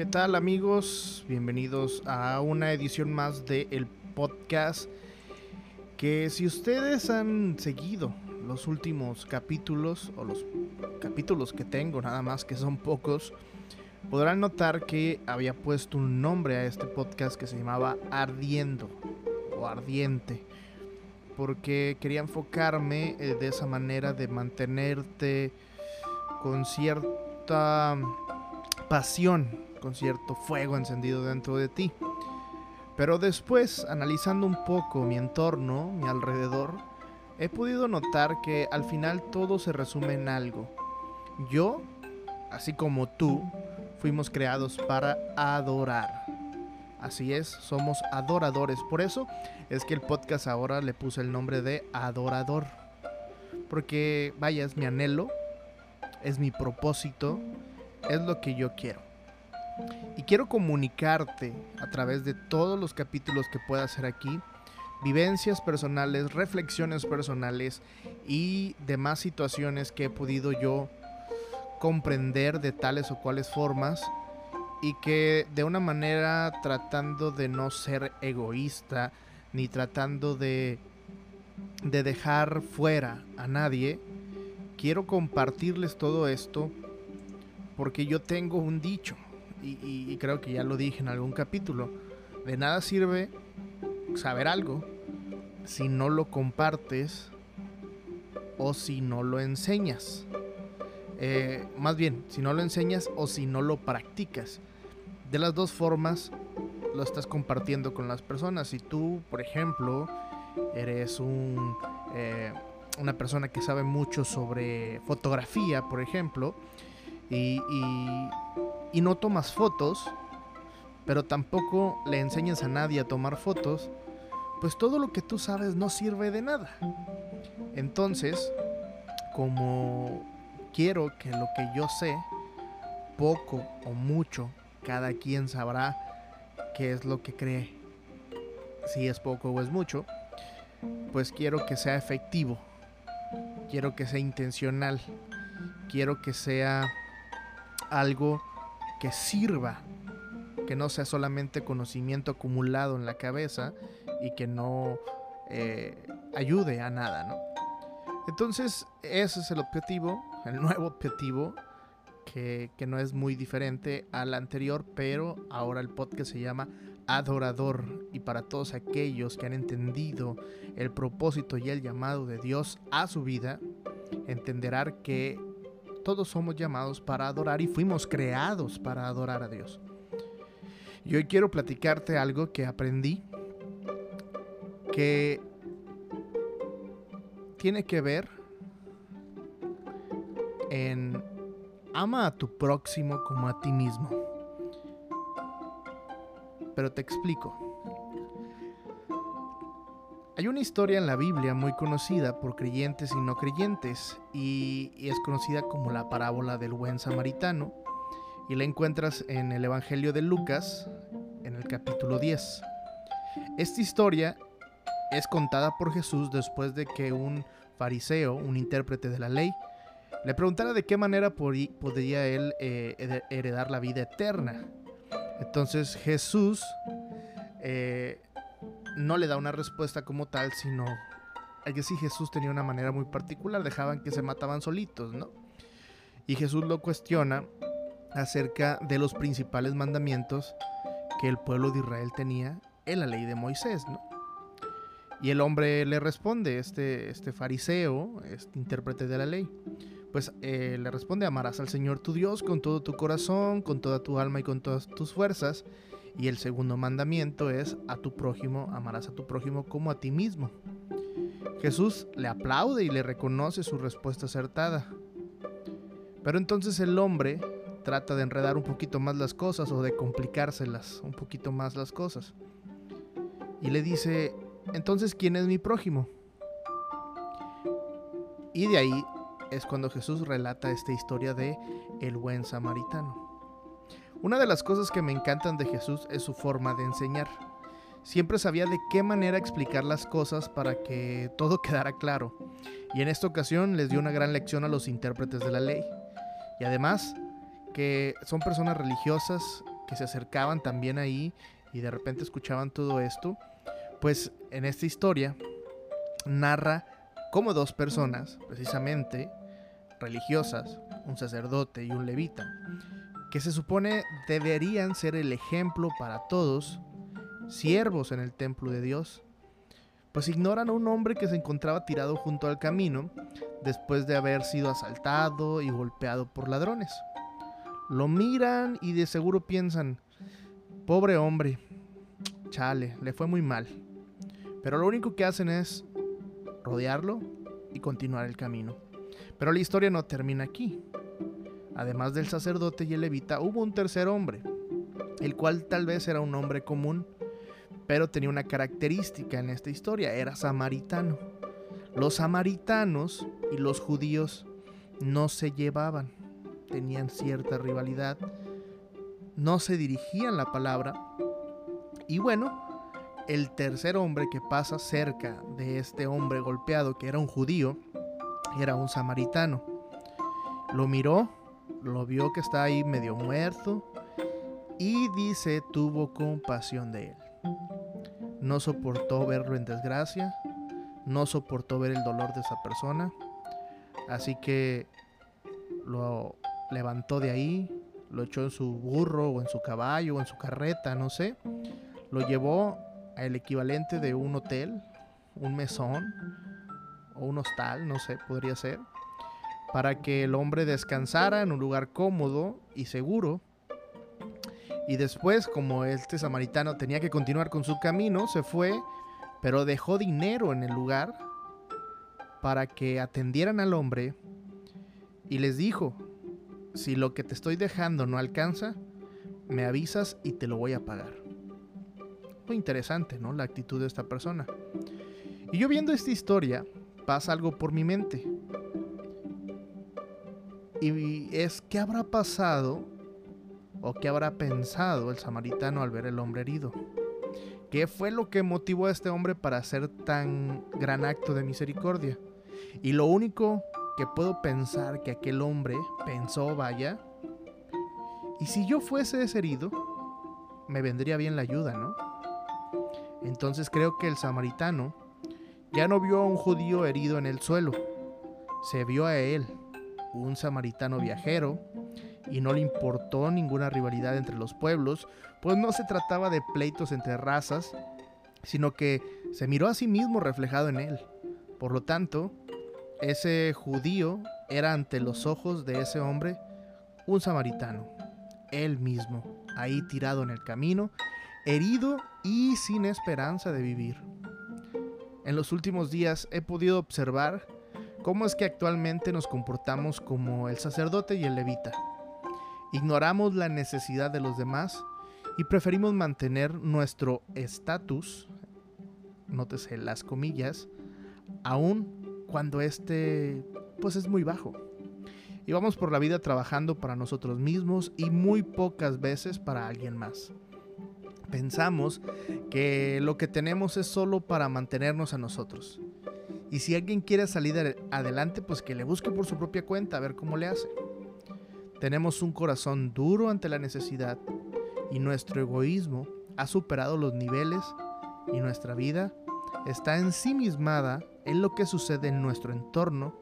¿Qué tal amigos? Bienvenidos a una edición más de podcast que si ustedes han seguido los últimos capítulos o los capítulos que tengo nada más que son pocos podrán notar que había puesto un nombre a este podcast que se llamaba Ardiendo o Ardiente porque quería enfocarme eh, de esa manera de mantenerte con cierta pasión con cierto fuego encendido dentro de ti. Pero después, analizando un poco mi entorno, mi alrededor, he podido notar que al final todo se resume en algo. Yo, así como tú, fuimos creados para adorar. Así es, somos adoradores. Por eso es que el podcast ahora le puse el nombre de Adorador. Porque, vaya, es mi anhelo, es mi propósito, es lo que yo quiero. Y quiero comunicarte a través de todos los capítulos que pueda hacer aquí, vivencias personales, reflexiones personales y demás situaciones que he podido yo comprender de tales o cuales formas y que de una manera tratando de no ser egoísta ni tratando de, de dejar fuera a nadie, quiero compartirles todo esto porque yo tengo un dicho y, creo que ya lo dije en algún capítulo, de nada sirve saber algo si no lo compartes o si no lo enseñas. Eh, más bien, si no lo enseñas o si no lo practicas. De las dos formas lo estás compartiendo con las personas. Si tú, por ejemplo, eres un, eh, una persona que sabe mucho sobre fotografía, por ejemplo, y, y no tomas fotos, pero tampoco le enseñas a nadie a tomar fotos, pues todo lo que tú sabes no sirve de nada. Entonces, como quiero que lo que yo sé, poco o mucho, cada quien sabrá qué es lo que cree, si es poco o es mucho, pues quiero que sea efectivo, quiero que sea intencional, quiero que sea algo que sirva, que no sea solamente conocimiento acumulado en la cabeza y que no eh, ayude a nada, ¿no? Entonces, ese es el objetivo, el nuevo objetivo, que, que, no es muy diferente al anterior, pero ahora el podcast se llama Adorador. Y para todos aquellos que han entendido el propósito y el llamado de Dios a su vida, entenderán que todos somos llamados para adorar y fuimos creados para adorar a Dios. Y hoy quiero platicarte algo que aprendí que tiene que ver en ama a tu próximo como a ti mismo. Pero te explico. Hay una historia en la Biblia muy conocida por creyentes y no creyentes y, es conocida como la parábola del buen samaritano y la encuentras en el Evangelio de Lucas en el capítulo 10. Esta historia es contada por Jesús después de que un fariseo, un intérprete de la ley, le preguntara de qué manera podría él eh, heredar la vida eterna. Entonces Jesús eh, no le da una respuesta como tal, sino que sí Jesús tenía una manera muy particular, dejaban que se mataban solitos, ¿no? Y Jesús lo cuestiona acerca de los principales mandamientos que el pueblo de Israel tenía en la ley de Moisés, ¿no? Y el hombre le responde, este, este fariseo, este intérprete de la ley, pues eh, le responde, amarás al Señor tu Dios con todo tu corazón, con toda tu alma y con todas tus fuerzas, y el segundo mandamiento es a tu prójimo, amarás a tu prójimo como a ti mismo. Jesús le aplaude y le reconoce su respuesta acertada. Pero entonces el hombre trata de enredar un poquito más las cosas o de complicárselas un poquito más las cosas. Y le dice, entonces, ¿quién es mi prójimo? Y de ahí es cuando Jesús relata esta historia de el buen samaritano. Una de las cosas que me encantan de Jesús es su forma de enseñar. Siempre sabía de qué manera explicar las cosas para que todo quedara claro. Y en esta ocasión les dio una gran lección a los intérpretes de la ley. Y además que son personas religiosas que se acercaban también ahí y de repente escuchaban todo esto, pues en esta historia narra cómo dos personas, precisamente religiosas, un sacerdote y un levita, que se supone deberían ser el ejemplo para todos, siervos en el templo de Dios, pues ignoran a un hombre que se encontraba tirado junto al camino después de haber sido asaltado y golpeado por ladrones. Lo miran y de seguro piensan, pobre hombre, chale, le fue muy mal. Pero lo único que hacen es rodearlo y continuar el camino. Pero la historia no termina aquí. Además del sacerdote y el levita, hubo un tercer hombre, el cual tal vez era un hombre común, pero tenía una característica en esta historia, era samaritano. Los samaritanos y los judíos no se llevaban tenían cierta rivalidad, no se dirigían la palabra. Y bueno, el tercer hombre que pasa cerca de este hombre golpeado, que era un judío, era un samaritano. Lo miró, lo vio que está ahí medio muerto y dice tuvo compasión de él. No soportó verlo en desgracia, no soportó ver el dolor de esa persona, así que lo levantó de ahí, lo echó en su burro o en su caballo o en su carreta, no sé. Lo llevó al equivalente de un hotel, un mesón o un hostal, no sé, podría ser, para que el hombre descansara en un lugar cómodo y seguro. Y después, como este samaritano tenía que continuar con su camino, se fue, pero dejó dinero en el lugar para que atendieran al hombre y les dijo, si lo que te estoy dejando no alcanza, me avisas y te lo voy a pagar. Muy interesante, ¿no? La actitud de esta persona. Y yo viendo esta historia, pasa algo por mi mente. Y es, ¿qué habrá pasado o qué habrá pensado el samaritano al ver el hombre herido? ¿Qué fue lo que motivó a este hombre para hacer tan gran acto de misericordia? Y lo único que puedo pensar que aquel hombre pensó, vaya, y si yo fuese ese herido, me vendría bien la ayuda, ¿no? Entonces creo que el samaritano ya no vio a un judío herido en el suelo, se vio a él, un samaritano viajero, y no le importó ninguna rivalidad entre los pueblos, pues no se trataba de pleitos entre razas, sino que se miró a sí mismo reflejado en él. Por lo tanto, ese judío era ante los ojos de ese hombre un samaritano, él mismo, ahí tirado en el camino, herido y sin esperanza de vivir. En los últimos días he podido observar cómo es que actualmente nos comportamos como el sacerdote y el levita. Ignoramos la necesidad de los demás y preferimos mantener nuestro estatus, nótese las comillas, aún cuando este pues es muy bajo. Y vamos por la vida trabajando para nosotros mismos y muy pocas veces para alguien más. Pensamos que lo que tenemos es solo para mantenernos a nosotros. Y si alguien quiere salir adelante, pues que le busque por su propia cuenta a ver cómo le hace. Tenemos un corazón duro ante la necesidad y nuestro egoísmo ha superado los niveles y nuestra vida está ensimismada en lo que sucede en nuestro entorno,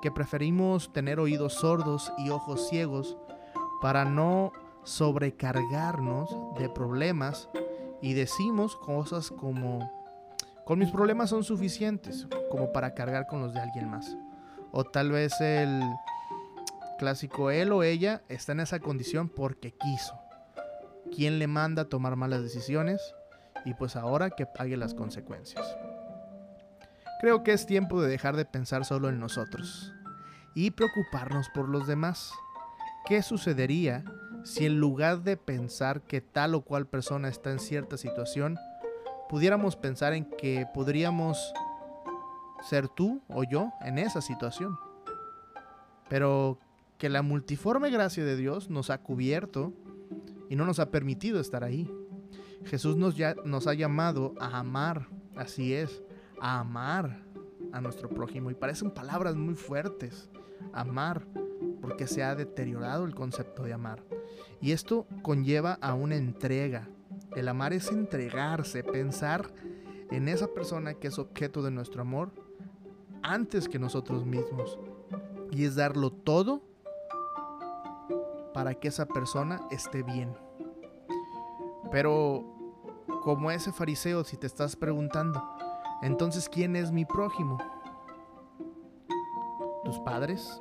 que preferimos tener oídos sordos y ojos ciegos para no sobrecargarnos de problemas y decimos cosas como, con mis problemas son suficientes como para cargar con los de alguien más. O tal vez el clásico él o ella está en esa condición porque quiso. ¿Quién le manda a tomar malas decisiones? Y pues ahora que pague las consecuencias. Creo que es tiempo de dejar de pensar solo en nosotros y preocuparnos por los demás. ¿Qué sucedería si en lugar de pensar que tal o cual persona está en cierta situación, pudiéramos pensar en que podríamos ser tú o yo en esa situación? Pero que la multiforme gracia de Dios nos ha cubierto y no nos ha permitido estar ahí. Jesús nos, ya, nos ha llamado a amar, así es, a amar a nuestro prójimo. Y parecen palabras muy fuertes. Amar. porque se ha deteriorado el concepto de amar. Y esto conlleva a una entrega. El amar es entregarse, pensar en esa persona que es objeto de nuestro amor antes que nosotros mismos. Y es darlo todo para que esa persona esté bien. Pero como ese fariseo, si te estás preguntando, entonces ¿quién es mi prójimo? ¿Tus padres?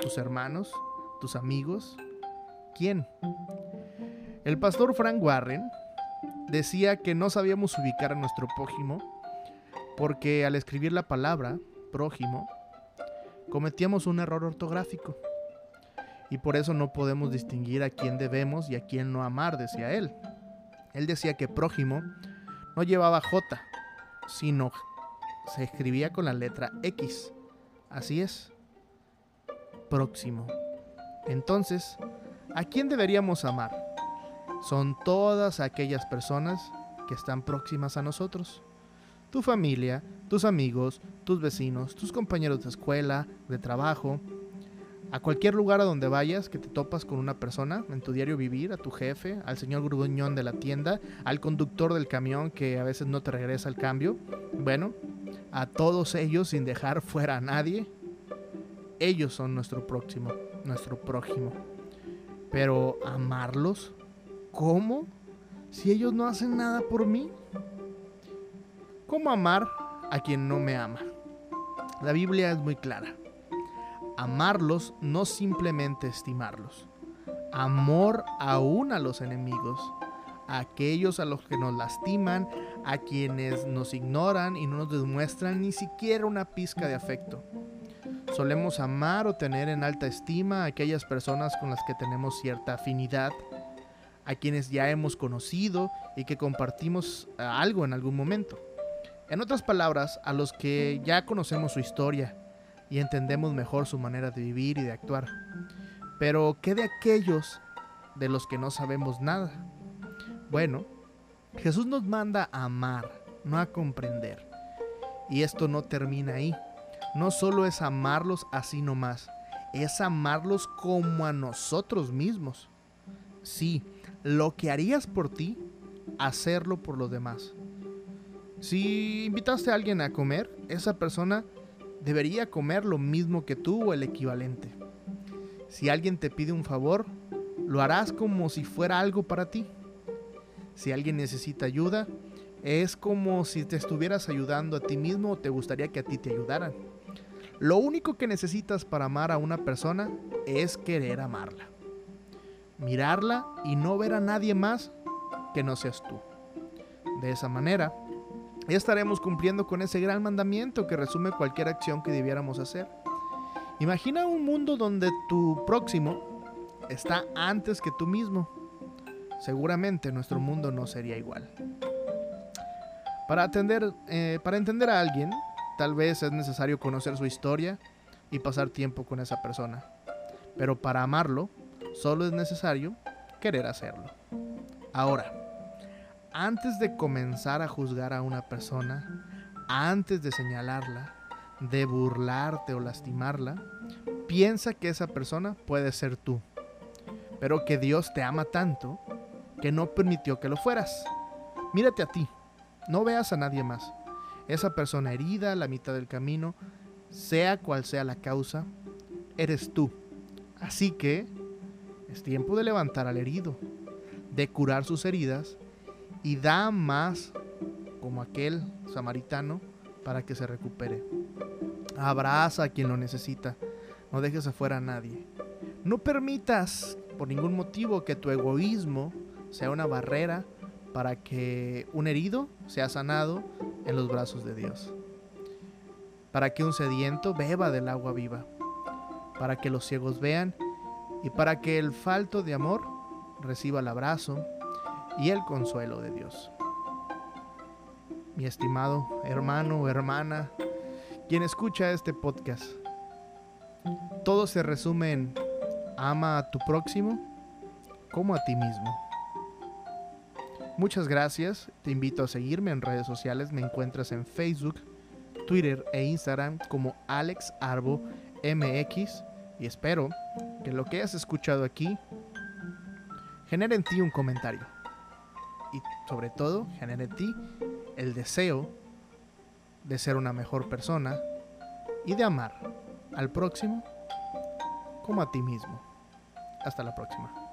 ¿Tus hermanos? ¿Tus amigos? ¿Quién? El pastor Frank Warren decía que no sabíamos ubicar a nuestro prójimo porque al escribir la palabra prójimo cometíamos un error ortográfico y por eso no podemos distinguir a quién debemos y a quién no amar, decía él. Él decía que prójimo no llevaba J, sino se escribía con la letra X. Así es. Próximo. Entonces, ¿a quién deberíamos amar? Son todas aquellas personas que están próximas a nosotros. Tu familia, tus amigos, tus vecinos, tus compañeros de escuela, de trabajo, a cualquier lugar a donde vayas que te topas con una persona, en tu diario vivir, a tu jefe, al señor gruñón de la tienda, al conductor del camión que a veces no te regresa el cambio, bueno, a todos ellos sin dejar fuera a nadie, ellos son nuestro próximo, nuestro prójimo. Pero amarlos, ¿cómo? Si ellos no hacen nada por mí. ¿Cómo amar a quien no me ama? La Biblia es muy clara amarlos, no simplemente estimarlos. Amor aún a los enemigos, a aquellos a los que nos lastiman, a quienes nos ignoran y no nos demuestran ni siquiera una pizca de afecto. Solemos amar o tener en alta estima a aquellas personas con las que tenemos cierta afinidad, a quienes ya hemos conocido y que compartimos eh, algo en algún momento. En otras palabras, a los que ya conocemos su historia, y entendemos mejor su manera de vivir y de actuar. Pero, ¿qué de aquellos de los que no sabemos nada? Bueno, Jesús nos manda a amar, no a comprender. Y esto no termina ahí. No solo es amarlos así nomás, es amarlos como a nosotros mismos. Sí, lo que harías por ti, hacerlo por los demás. Si invitaste a alguien a comer, esa persona debería comer lo mismo que tú o el equivalente. Si alguien te pide un favor, lo harás como si fuera algo para ti. Si alguien necesita ayuda, es como si te estuvieras ayudando a ti mismo o te gustaría que a ti te ayudaran. Lo único que necesitas para amar a una persona es querer amarla. Mirarla y no ver a nadie más que no seas tú. De esa manera, estaremos cumpliendo con ese gran mandamiento que resume cualquier acción que debiéramos hacer. Imagina un mundo donde tu próximo está antes que tú mismo. Seguramente nuestro mundo no sería igual. Para, atender, eh, para entender a alguien, tal vez es necesario conocer su historia y pasar tiempo con esa persona. Pero para amarlo, solo es necesario querer hacerlo. Ahora, antes de comenzar a juzgar a una persona, antes de señalarla, de burlarte o lastimarla, piensa que esa persona puede ser tú, pero que Dios te ama tanto que no permitió que lo fueras. Mírate a ti, no veas a nadie más. Esa persona herida a la mitad del camino, sea cual sea la causa, eres tú. Así que es tiempo de levantar al herido, de curar sus heridas y da más como aquel samaritano para que se recupere. Abraza a quien lo necesita. No dejes afuera a nadie. No permitas por ningún motivo que tu egoísmo sea una barrera para que un herido sea sanado en los brazos de Dios. Para que un sediento beba del agua viva. Para que los ciegos vean y para que el falto de amor reciba el abrazo, y el consuelo de Dios. Mi estimado hermano o hermana, quien escucha este podcast, todo se resume en ama a tu próximo como a ti mismo. Muchas gracias, te invito a seguirme en redes sociales, me encuentras en Facebook, Twitter e Instagram como Alex Arbo MX y espero que lo que has escuchado aquí genere en ti un comentario. Y sobre todo, genere en ti el deseo de ser una mejor persona y de amar al próximo como a ti mismo. Hasta la próxima.